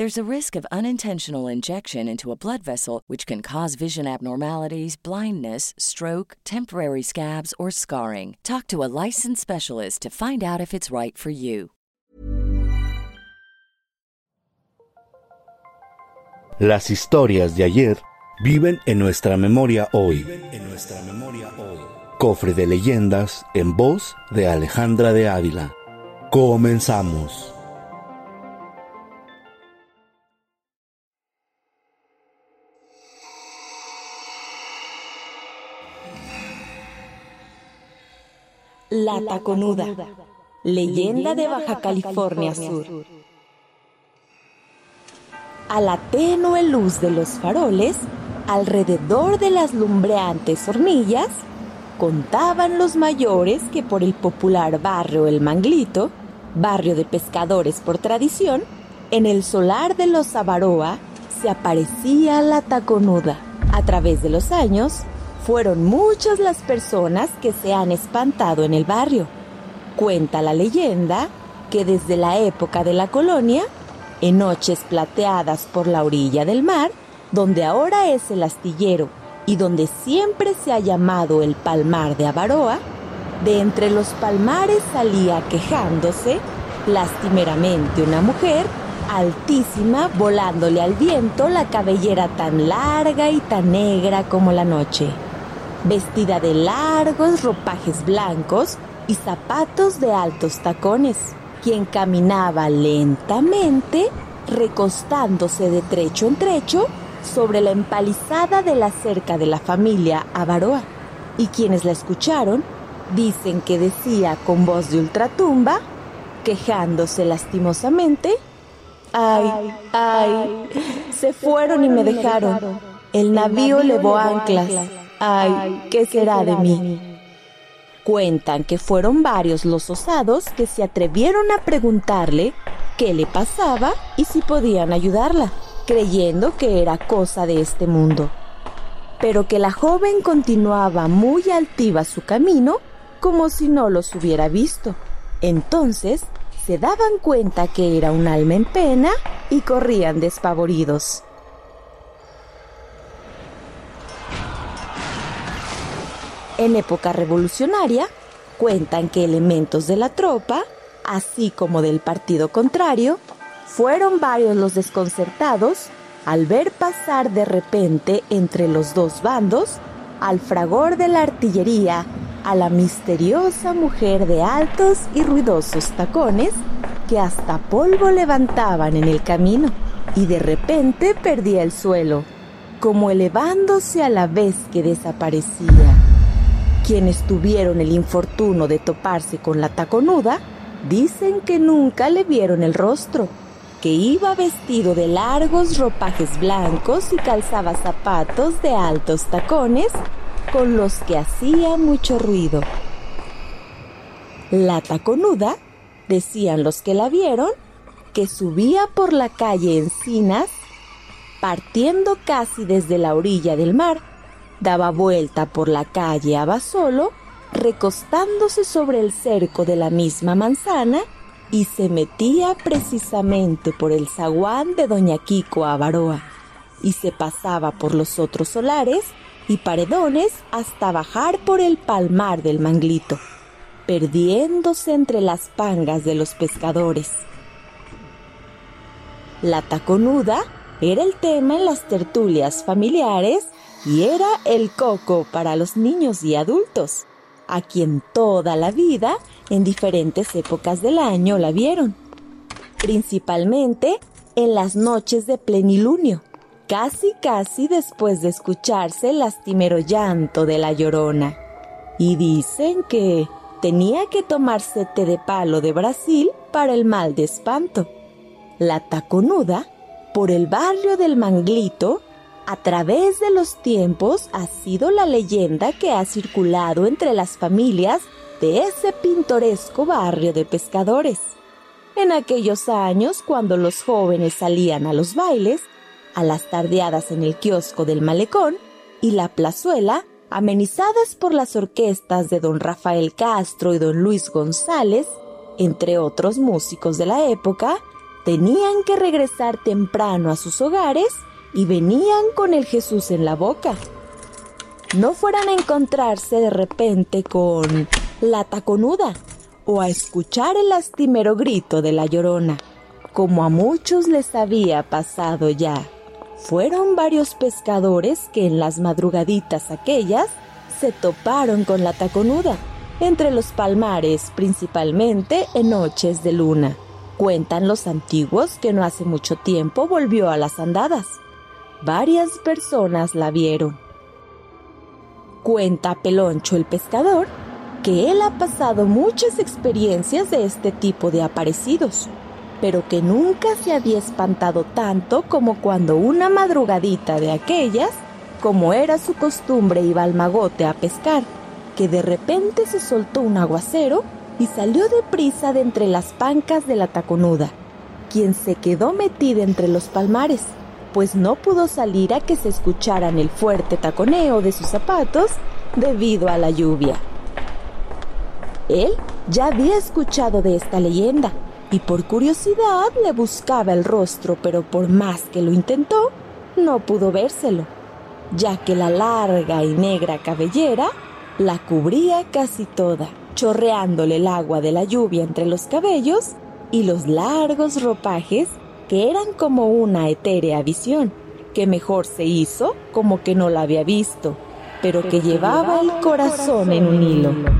There's a risk of unintentional injection into a blood vessel, which can cause vision abnormalities, blindness, stroke, temporary scabs, or scarring. Talk to a licensed specialist to find out if it's right for you. Las historias de ayer viven en nuestra memoria hoy. En nuestra memoria hoy. Cofre de leyendas en voz de Alejandra de Ávila. Comenzamos. La Taconuda, leyenda de Baja California Sur. A la tenue luz de los faroles, alrededor de las lumbreantes hornillas, contaban los mayores que por el popular barrio El Manglito, barrio de pescadores por tradición, en el solar de los Avaroa se aparecía la taconuda. A través de los años, fueron muchas las personas que se han espantado en el barrio. Cuenta la leyenda que desde la época de la colonia, en noches plateadas por la orilla del mar, donde ahora es el astillero y donde siempre se ha llamado el palmar de Avaroa, de entre los palmares salía quejándose, lastimeramente una mujer, altísima, volándole al viento la cabellera tan larga y tan negra como la noche vestida de largos ropajes blancos y zapatos de altos tacones, quien caminaba lentamente, recostándose de trecho en trecho sobre la empalizada de la cerca de la familia Avaroa, y quienes la escucharon dicen que decía con voz de ultratumba, quejándose lastimosamente, ¡ay, ay! Se fueron y me dejaron. El navío levó anclas Ay, ¿qué será de mí? Cuentan que fueron varios los osados que se atrevieron a preguntarle qué le pasaba y si podían ayudarla, creyendo que era cosa de este mundo. Pero que la joven continuaba muy altiva su camino como si no los hubiera visto. Entonces se daban cuenta que era un alma en pena y corrían despavoridos. En época revolucionaria, cuentan que elementos de la tropa, así como del partido contrario, fueron varios los desconcertados al ver pasar de repente entre los dos bandos al fragor de la artillería a la misteriosa mujer de altos y ruidosos tacones que hasta polvo levantaban en el camino y de repente perdía el suelo, como elevándose a la vez que desaparecía. Quienes tuvieron el infortuno de toparse con la taconuda dicen que nunca le vieron el rostro, que iba vestido de largos ropajes blancos y calzaba zapatos de altos tacones con los que hacía mucho ruido. La taconuda, decían los que la vieron, que subía por la calle Encinas, partiendo casi desde la orilla del mar, daba vuelta por la calle Abasolo, recostándose sobre el cerco de la misma manzana y se metía precisamente por el zaguán de Doña Kiko Avaroa y se pasaba por los otros solares y paredones hasta bajar por el palmar del manglito, perdiéndose entre las pangas de los pescadores. La taconuda era el tema en las tertulias familiares y era el coco para los niños y adultos, a quien toda la vida en diferentes épocas del año la vieron, principalmente en las noches de plenilunio, casi casi después de escucharse el lastimero llanto de la llorona. Y dicen que tenía que tomarse té de palo de Brasil para el mal de espanto. La taconuda, por el barrio del Manglito, a través de los tiempos ha sido la leyenda que ha circulado entre las familias de ese pintoresco barrio de pescadores. En aquellos años, cuando los jóvenes salían a los bailes, a las tardeadas en el kiosco del malecón y la plazuela, amenizadas por las orquestas de don Rafael Castro y don Luis González, entre otros músicos de la época, tenían que regresar temprano a sus hogares y venían con el Jesús en la boca. No fueran a encontrarse de repente con la taconuda o a escuchar el lastimero grito de la llorona, como a muchos les había pasado ya. Fueron varios pescadores que en las madrugaditas aquellas se toparon con la taconuda, entre los palmares, principalmente en noches de luna. Cuentan los antiguos que no hace mucho tiempo volvió a las andadas. Varias personas la vieron. Cuenta Peloncho el pescador que él ha pasado muchas experiencias de este tipo de aparecidos pero que nunca se había espantado tanto como cuando una madrugadita de aquellas, como era su costumbre, iba al magote a pescar, que de repente se soltó un aguacero y salió deprisa de entre las pancas de la taconuda, quien se quedó metida entre los palmares, pues no pudo salir a que se escucharan el fuerte taconeo de sus zapatos debido a la lluvia. Él ya había escuchado de esta leyenda, y por curiosidad le buscaba el rostro, pero por más que lo intentó, no pudo vérselo, ya que la larga y negra cabellera la cubría casi toda, chorreándole el agua de la lluvia entre los cabellos y los largos ropajes que eran como una etérea visión, que mejor se hizo como que no la había visto, pero que llevaba el corazón en un hilo.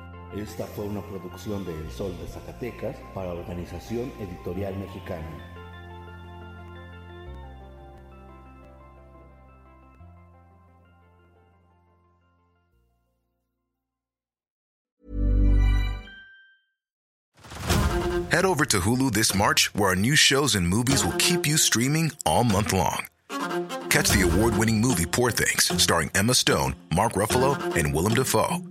Esta fue una producción de El Sol de Zacatecas para Organización Editorial Mexicana. Head over to Hulu this March, where our new shows and movies will keep you streaming all month long. Catch the award winning movie Poor Things, starring Emma Stone, Mark Ruffalo, and Willem Dafoe.